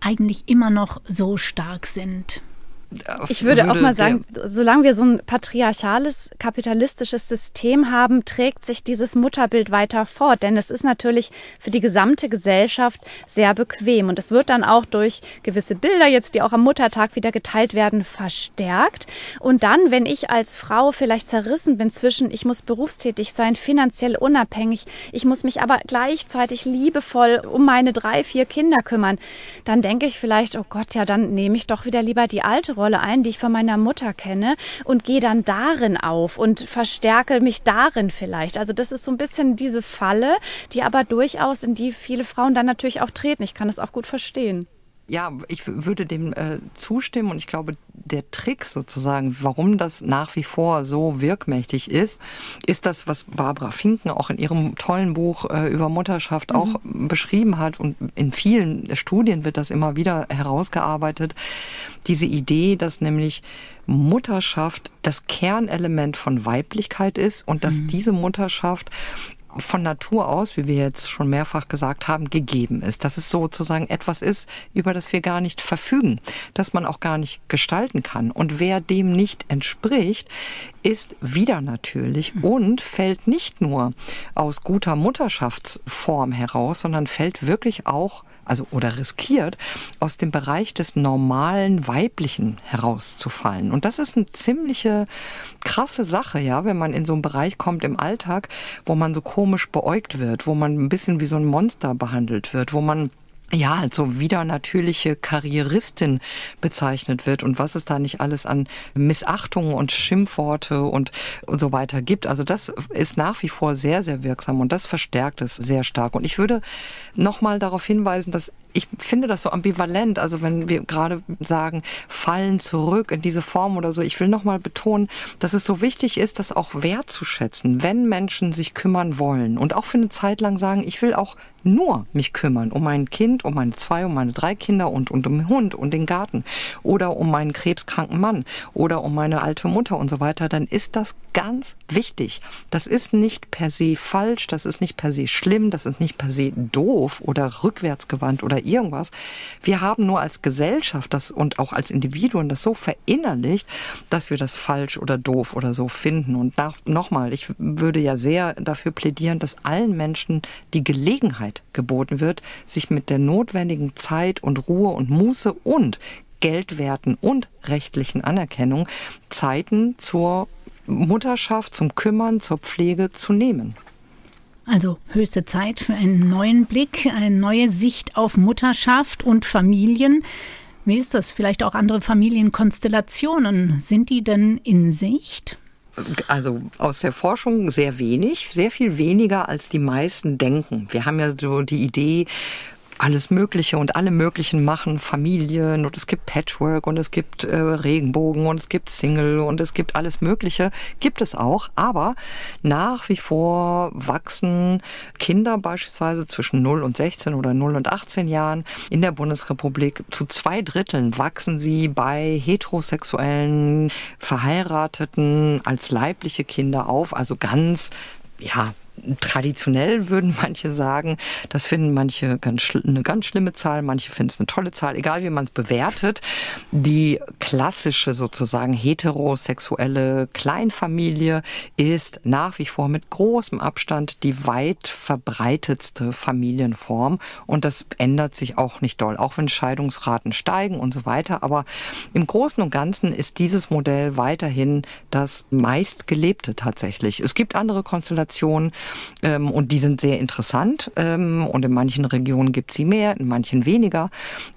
eigentlich immer noch so stark sind? Ich würde, würde auch mal sagen, solange wir so ein patriarchales, kapitalistisches System haben, trägt sich dieses Mutterbild weiter fort. Denn es ist natürlich für die gesamte Gesellschaft sehr bequem. Und es wird dann auch durch gewisse Bilder, jetzt die auch am Muttertag wieder geteilt werden, verstärkt. Und dann, wenn ich als Frau vielleicht zerrissen bin zwischen, ich muss berufstätig sein, finanziell unabhängig, ich muss mich aber gleichzeitig liebevoll um meine drei, vier Kinder kümmern, dann denke ich vielleicht, oh Gott, ja, dann nehme ich doch wieder lieber die alte Rolle ein, die ich von meiner Mutter kenne und gehe dann darin auf und verstärke mich darin vielleicht. Also das ist so ein bisschen diese Falle, die aber durchaus in die viele Frauen dann natürlich auch treten. Ich kann das auch gut verstehen. Ja, ich würde dem äh, zustimmen und ich glaube, der Trick sozusagen, warum das nach wie vor so wirkmächtig ist, ist das, was Barbara Finken auch in ihrem tollen Buch äh, über Mutterschaft mhm. auch beschrieben hat und in vielen Studien wird das immer wieder herausgearbeitet. Diese Idee, dass nämlich Mutterschaft das Kernelement von Weiblichkeit ist und dass mhm. diese Mutterschaft von Natur aus, wie wir jetzt schon mehrfach gesagt haben, gegeben ist. Dass es sozusagen etwas ist, über das wir gar nicht verfügen, das man auch gar nicht gestalten kann. Und wer dem nicht entspricht, ist wieder natürlich und fällt nicht nur aus guter Mutterschaftsform heraus, sondern fällt wirklich auch also oder riskiert, aus dem Bereich des normalen Weiblichen herauszufallen. Und das ist eine ziemliche krasse Sache, ja, wenn man in so einen Bereich kommt im Alltag, wo man so komisch beäugt wird, wo man ein bisschen wie so ein Monster behandelt wird, wo man ja, also wieder natürliche Karrieristin bezeichnet wird und was es da nicht alles an Missachtungen und Schimpfworte und, und so weiter gibt. Also das ist nach wie vor sehr, sehr wirksam und das verstärkt es sehr stark. Und ich würde nochmal darauf hinweisen, dass ich finde das so ambivalent. Also wenn wir gerade sagen, fallen zurück in diese Form oder so. Ich will nochmal betonen, dass es so wichtig ist, das auch wertzuschätzen, wenn Menschen sich kümmern wollen und auch für eine Zeit lang sagen, ich will auch nur mich kümmern um mein Kind, um meine zwei, um meine drei Kinder und, und um den Hund und den Garten oder um meinen krebskranken Mann oder um meine alte Mutter und so weiter, dann ist das ganz wichtig. Das ist nicht per se falsch, das ist nicht per se schlimm, das ist nicht per se doof oder rückwärtsgewandt oder irgendwas. Wir haben nur als Gesellschaft das und auch als Individuen das so verinnerlicht, dass wir das falsch oder doof oder so finden. Und nochmal, ich würde ja sehr dafür plädieren, dass allen Menschen die Gelegenheit geboten wird, sich mit der notwendigen Zeit und Ruhe und Muße und Geldwerten und rechtlichen Anerkennung Zeiten zur Mutterschaft, zum Kümmern, zur Pflege zu nehmen. Also höchste Zeit für einen neuen Blick, eine neue Sicht auf Mutterschaft und Familien. Wie ist das? Vielleicht auch andere Familienkonstellationen. Sind die denn in Sicht? Also aus der Forschung sehr wenig, sehr viel weniger als die meisten denken. Wir haben ja so die Idee, alles Mögliche und alle möglichen machen Familien und es gibt Patchwork und es gibt äh, Regenbogen und es gibt Single und es gibt alles Mögliche. Gibt es auch, aber nach wie vor wachsen Kinder beispielsweise zwischen 0 und 16 oder 0 und 18 Jahren in der Bundesrepublik zu zwei Dritteln wachsen sie bei heterosexuellen Verheirateten als leibliche Kinder auf, also ganz ja, traditionell würden manche sagen, das finden manche ganz eine ganz schlimme Zahl, manche finden es eine tolle Zahl, egal wie man es bewertet. Die klassische sozusagen heterosexuelle Kleinfamilie ist nach wie vor mit großem Abstand die weit verbreitetste Familienform und das ändert sich auch nicht doll, auch wenn Scheidungsraten steigen und so weiter. Aber im Großen und Ganzen ist dieses Modell weiterhin das meistgelebte tatsächlich. Es gibt andere Konstellationen, ähm, und die sind sehr interessant. Ähm, und in manchen Regionen gibt sie mehr, in manchen weniger.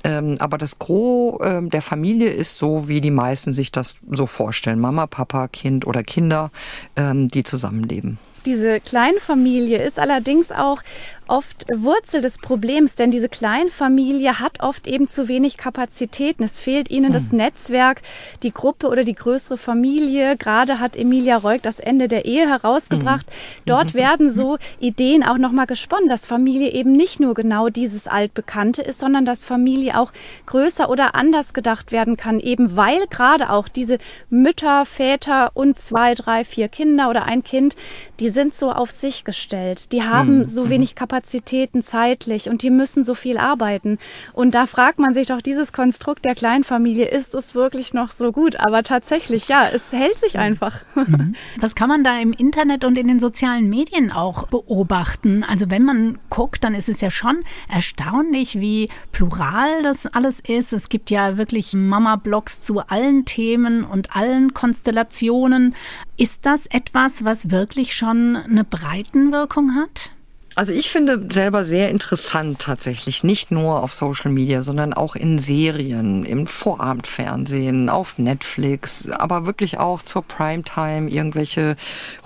Ähm, aber das Gros ähm, der Familie ist so, wie die meisten sich das so vorstellen. Mama, Papa, Kind oder Kinder, ähm, die zusammenleben. Diese Kleinfamilie ist allerdings auch oft Wurzel des Problems, denn diese Kleinfamilie hat oft eben zu wenig Kapazitäten. Es fehlt ihnen das hm. Netzwerk, die Gruppe oder die größere Familie. Gerade hat Emilia Reuk das Ende der Ehe herausgebracht. Hm. Dort werden so Ideen auch nochmal gesponnen, dass Familie eben nicht nur genau dieses Altbekannte ist, sondern dass Familie auch größer oder anders gedacht werden kann, eben weil gerade auch diese Mütter, Väter und zwei, drei, vier Kinder oder ein Kind, die sind so auf sich gestellt. Die haben mhm. so mhm. wenig Kapazitäten zeitlich und die müssen so viel arbeiten. Und da fragt man sich doch, dieses Konstrukt der Kleinfamilie, ist es wirklich noch so gut? Aber tatsächlich, ja, es hält sich mhm. einfach. Mhm. Was kann man da im Internet und in den sozialen Medien auch beobachten? Also wenn man guckt, dann ist es ja schon erstaunlich, wie plural das alles ist. Es gibt ja wirklich Mama-Blogs zu allen Themen und allen Konstellationen. Ist das etwas, was wirklich schon eine Breitenwirkung hat? Also ich finde selber sehr interessant tatsächlich, nicht nur auf Social Media, sondern auch in Serien, im Vorabendfernsehen, auf Netflix, aber wirklich auch zur Primetime, irgendwelche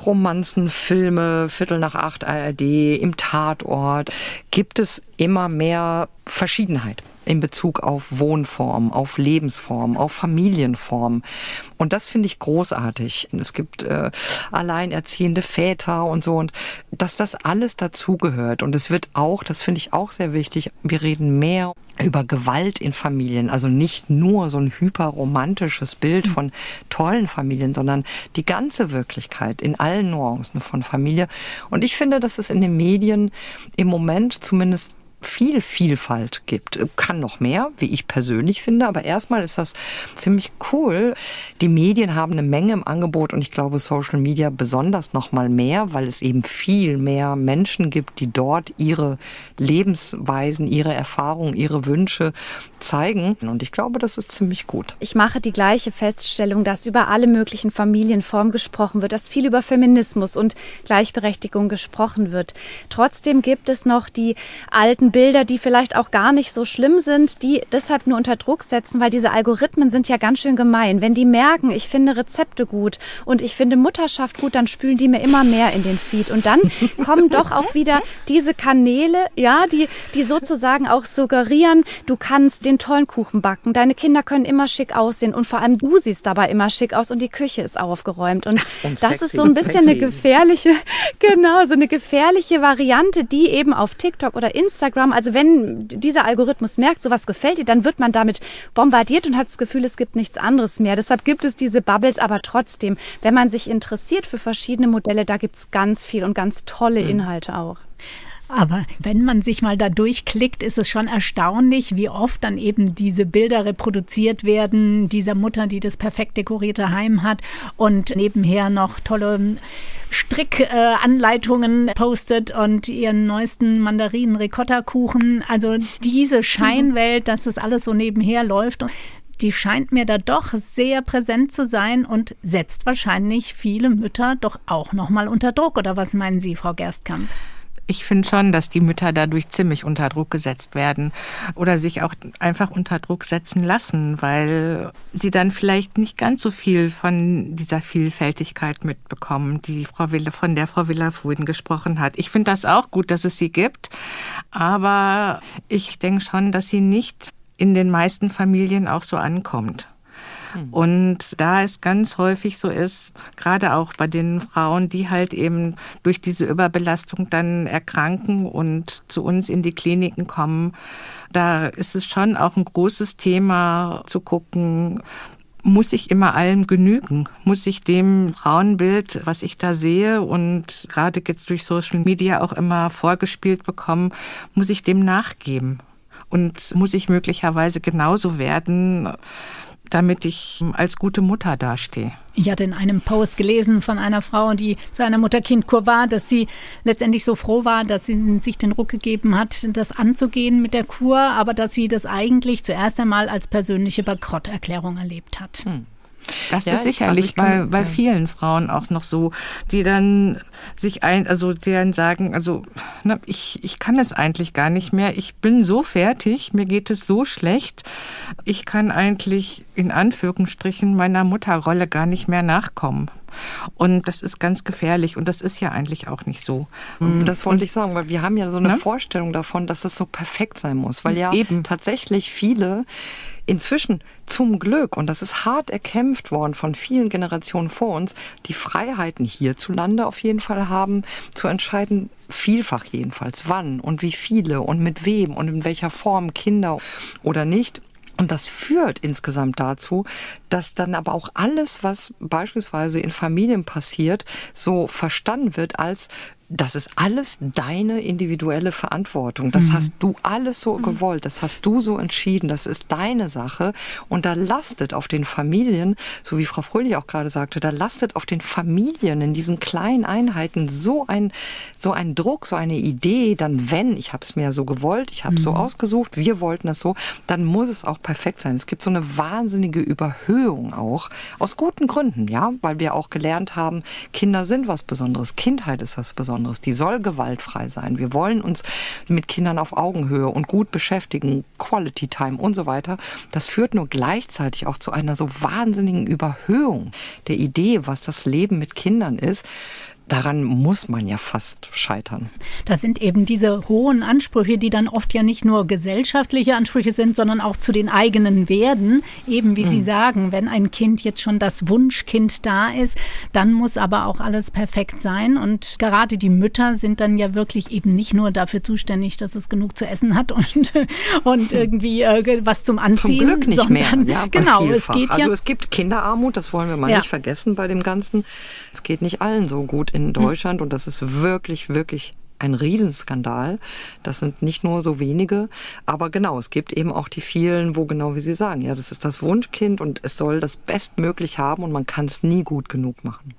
Romanzen, Filme, Viertel nach acht ARD, im Tatort, gibt es immer mehr Verschiedenheit in Bezug auf Wohnform, auf Lebensform, auf Familienform. Und das finde ich großartig. Es gibt äh, alleinerziehende Väter und so und dass das alles dazugehört. Und es wird auch, das finde ich auch sehr wichtig, wir reden mehr über Gewalt in Familien, also nicht nur so ein hyperromantisches Bild von tollen Familien, sondern die ganze Wirklichkeit in allen Nuancen von Familie. Und ich finde, dass es in den Medien im Moment zumindest viel Vielfalt gibt. Kann noch mehr, wie ich persönlich finde, aber erstmal ist das ziemlich cool. Die Medien haben eine Menge im Angebot und ich glaube Social Media besonders noch mal mehr, weil es eben viel mehr Menschen gibt, die dort ihre Lebensweisen, ihre Erfahrungen, ihre Wünsche zeigen und ich glaube, das ist ziemlich gut. Ich mache die gleiche Feststellung, dass über alle möglichen Familienformen gesprochen wird, dass viel über Feminismus und Gleichberechtigung gesprochen wird. Trotzdem gibt es noch die alten Bilder, die vielleicht auch gar nicht so schlimm sind, die deshalb nur unter Druck setzen, weil diese Algorithmen sind ja ganz schön gemein. Wenn die merken, ich finde Rezepte gut und ich finde Mutterschaft gut, dann spülen die mir immer mehr in den Feed. Und dann kommen doch auch wieder diese Kanäle, ja, die, die sozusagen auch suggerieren, du kannst den tollen Kuchen backen, deine Kinder können immer schick aussehen und vor allem du siehst dabei immer schick aus und die Küche ist aufgeräumt. Und, und das sexy, ist so ein bisschen sexy. eine gefährliche, genau, so eine gefährliche Variante, die eben auf TikTok oder Instagram Instagram, also wenn dieser Algorithmus merkt, sowas gefällt dir, dann wird man damit bombardiert und hat das Gefühl, es gibt nichts anderes mehr. Deshalb gibt es diese Bubbles, aber trotzdem, wenn man sich interessiert für verschiedene Modelle, da gibt es ganz viel und ganz tolle hm. Inhalte auch. Aber wenn man sich mal da durchklickt, ist es schon erstaunlich, wie oft dann eben diese Bilder reproduziert werden, dieser Mutter, die das perfekt dekorierte Heim hat und nebenher noch tolle Strickanleitungen äh, postet und ihren neuesten Mandarinen-Ricotta-Kuchen. Also diese Scheinwelt, dass das alles so nebenher läuft, die scheint mir da doch sehr präsent zu sein und setzt wahrscheinlich viele Mütter doch auch noch mal unter Druck. Oder was meinen Sie, Frau Gerstkamp? Ich finde schon, dass die Mütter dadurch ziemlich unter Druck gesetzt werden oder sich auch einfach unter Druck setzen lassen, weil sie dann vielleicht nicht ganz so viel von dieser Vielfältigkeit mitbekommen, die Frau Wille, von der Frau Willer vorhin gesprochen hat. Ich finde das auch gut, dass es sie gibt, aber ich denke schon, dass sie nicht in den meisten Familien auch so ankommt. Hm. Und da es ganz häufig so ist, gerade auch bei den Frauen, die halt eben durch diese Überbelastung dann erkranken und zu uns in die Kliniken kommen, da ist es schon auch ein großes Thema zu gucken, muss ich immer allem genügen? Muss ich dem Frauenbild, was ich da sehe und gerade jetzt durch Social Media auch immer vorgespielt bekommen, muss ich dem nachgeben? Und muss ich möglicherweise genauso werden, damit ich als gute Mutter dastehe. Ich hatte in einem Post gelesen von einer Frau, die zu einer Mutter-Kind-Kur war, dass sie letztendlich so froh war, dass sie sich den Ruck gegeben hat, das anzugehen mit der Kur, aber dass sie das eigentlich zuerst einmal als persönliche Bankrotterklärung erlebt hat. Hm. Das ja, ist sicherlich bei, bei vielen Frauen auch noch so, die dann sich ein, also die dann sagen, also na, ich, ich kann es eigentlich gar nicht mehr, ich bin so fertig, mir geht es so schlecht, ich kann eigentlich in Anführungsstrichen meiner Mutterrolle gar nicht mehr nachkommen. Und das ist ganz gefährlich und das ist ja eigentlich auch nicht so. Das wollte ich sagen, weil wir haben ja so eine ne? Vorstellung davon, dass das so perfekt sein muss, weil ja Eben. tatsächlich viele inzwischen zum Glück, und das ist hart erkämpft worden von vielen Generationen vor uns, die Freiheiten hierzulande auf jeden Fall haben, zu entscheiden, vielfach jedenfalls, wann und wie viele und mit wem und in welcher Form Kinder oder nicht. Und das führt insgesamt dazu, dass dann aber auch alles, was beispielsweise in Familien passiert, so verstanden wird als das ist alles deine individuelle Verantwortung. Das mhm. hast du alles so mhm. gewollt, das hast du so entschieden, das ist deine Sache. Und da lastet auf den Familien, so wie Frau Fröhlich auch gerade sagte, da lastet auf den Familien in diesen kleinen Einheiten so ein, so ein Druck, so eine Idee, dann wenn, ich habe es mir so gewollt, ich habe es mhm. so ausgesucht, wir wollten das so, dann muss es auch perfekt sein. Es gibt so eine wahnsinnige Überhöhung auch, aus guten Gründen, ja, weil wir auch gelernt haben, Kinder sind was Besonderes, Kindheit ist was Besonderes. Besonderes. Die soll gewaltfrei sein. Wir wollen uns mit Kindern auf Augenhöhe und gut beschäftigen, Quality Time und so weiter. Das führt nur gleichzeitig auch zu einer so wahnsinnigen Überhöhung der Idee, was das Leben mit Kindern ist daran muss man ja fast scheitern. Das sind eben diese hohen Ansprüche, die dann oft ja nicht nur gesellschaftliche Ansprüche sind, sondern auch zu den eigenen Werten. Eben wie mhm. Sie sagen, wenn ein Kind jetzt schon das Wunschkind da ist, dann muss aber auch alles perfekt sein. Und gerade die Mütter sind dann ja wirklich eben nicht nur dafür zuständig, dass es genug zu essen hat und, und hm. irgendwie äh, was zum Anziehen. Zum Glück nicht sondern, mehr. Ja, genau, es geht ja. Also es gibt Kinderarmut, das wollen wir mal ja. nicht vergessen bei dem Ganzen. Es geht nicht allen so gut in hm. Deutschland und das ist wirklich, wirklich ein Riesenskandal. Das sind nicht nur so wenige, aber genau, es gibt eben auch die vielen, wo genau wie Sie sagen, ja, das ist das Wunschkind und es soll das bestmöglich haben und man kann es nie gut genug machen.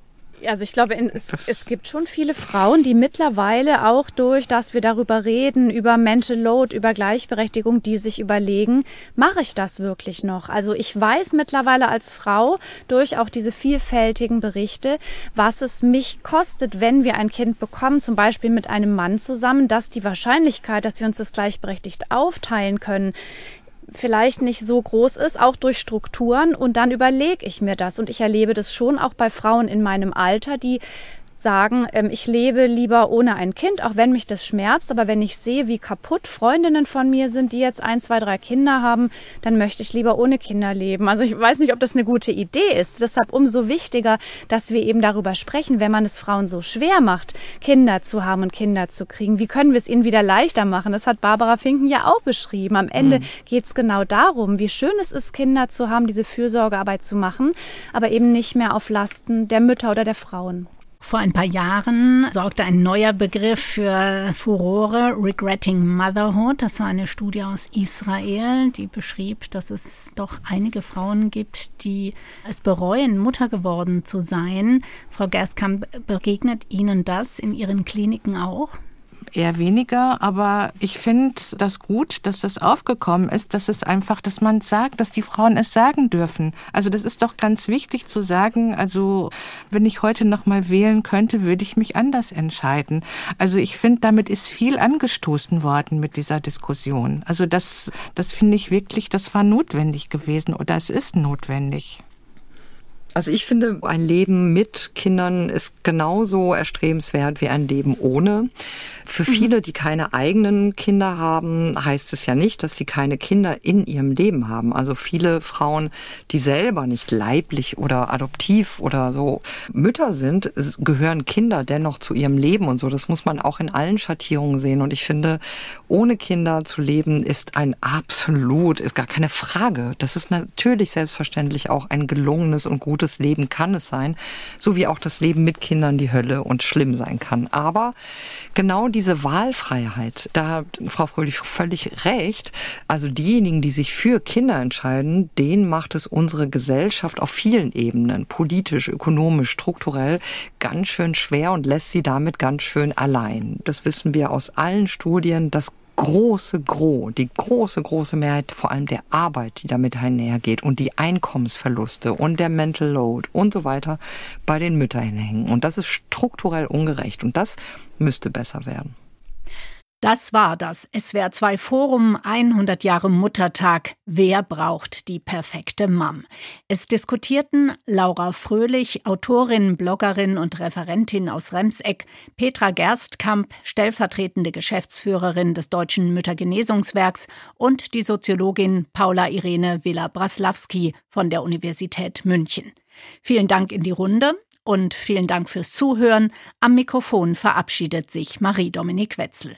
Also ich glaube, es, es, gibt schon viele Frauen, die mittlerweile auch durch, dass wir darüber reden, über Mental Load, über Gleichberechtigung, die sich überlegen, mache ich das wirklich noch? Also ich weiß mittlerweile als Frau durch auch diese vielfältigen Berichte, was es mich kostet, wenn wir ein Kind bekommen, zum Beispiel mit einem Mann zusammen, dass die Wahrscheinlichkeit, dass wir uns das gleichberechtigt aufteilen können, vielleicht nicht so groß ist, auch durch Strukturen. Und dann überlege ich mir das. Und ich erlebe das schon auch bei Frauen in meinem Alter, die sagen, ähm, ich lebe lieber ohne ein Kind, auch wenn mich das schmerzt. Aber wenn ich sehe, wie kaputt Freundinnen von mir sind, die jetzt ein, zwei, drei Kinder haben, dann möchte ich lieber ohne Kinder leben. Also ich weiß nicht, ob das eine gute Idee ist. Deshalb umso wichtiger, dass wir eben darüber sprechen, wenn man es Frauen so schwer macht, Kinder zu haben und Kinder zu kriegen. Wie können wir es ihnen wieder leichter machen? Das hat Barbara Finken ja auch beschrieben. Am Ende mhm. geht es genau darum, wie schön es ist, Kinder zu haben, diese Fürsorgearbeit zu machen, aber eben nicht mehr auf Lasten der Mütter oder der Frauen. Vor ein paar Jahren sorgte ein neuer Begriff für Furore, Regretting Motherhood. Das war eine Studie aus Israel, die beschrieb, dass es doch einige Frauen gibt, die es bereuen, Mutter geworden zu sein. Frau Gerskamp, begegnet Ihnen das in Ihren Kliniken auch? Eher weniger, aber ich finde das gut, dass das aufgekommen ist, dass es einfach, dass man sagt, dass die Frauen es sagen dürfen. Also das ist doch ganz wichtig zu sagen, also wenn ich heute noch mal wählen könnte, würde ich mich anders entscheiden. Also ich finde, damit ist viel angestoßen worden mit dieser Diskussion. Also das, das finde ich wirklich, das war notwendig gewesen oder es ist notwendig. Also ich finde, ein Leben mit Kindern ist genauso erstrebenswert wie ein Leben ohne. Für mhm. viele, die keine eigenen Kinder haben, heißt es ja nicht, dass sie keine Kinder in ihrem Leben haben. Also viele Frauen, die selber nicht leiblich oder adoptiv oder so Mütter sind, gehören Kinder dennoch zu ihrem Leben und so. Das muss man auch in allen Schattierungen sehen. Und ich finde, ohne Kinder zu leben ist ein absolut, ist gar keine Frage. Das ist natürlich selbstverständlich auch ein gelungenes und gutes gutes Leben kann es sein, so wie auch das Leben mit Kindern die Hölle und schlimm sein kann. Aber genau diese Wahlfreiheit, da hat Frau Fröhlich völlig recht. Also diejenigen, die sich für Kinder entscheiden, denen macht es unsere Gesellschaft auf vielen Ebenen, politisch, ökonomisch, strukturell, ganz schön schwer und lässt sie damit ganz schön allein. Das wissen wir aus allen Studien. Das große Gros, die große, große Mehrheit vor allem der Arbeit, die damit einhergeht und die Einkommensverluste und der Mental Load und so weiter bei den Müttern hängen. Und das ist strukturell ungerecht und das müsste besser werden. Das war das SWR 2 Forum 100 Jahre Muttertag. Wer braucht die perfekte Mom? Es diskutierten Laura Fröhlich, Autorin, Bloggerin und Referentin aus Remseck, Petra Gerstkamp, stellvertretende Geschäftsführerin des Deutschen Müttergenesungswerks und die Soziologin Paula Irene Villa-Braslawski von der Universität München. Vielen Dank in die Runde und vielen Dank fürs Zuhören. Am Mikrofon verabschiedet sich Marie-Dominik Wetzel.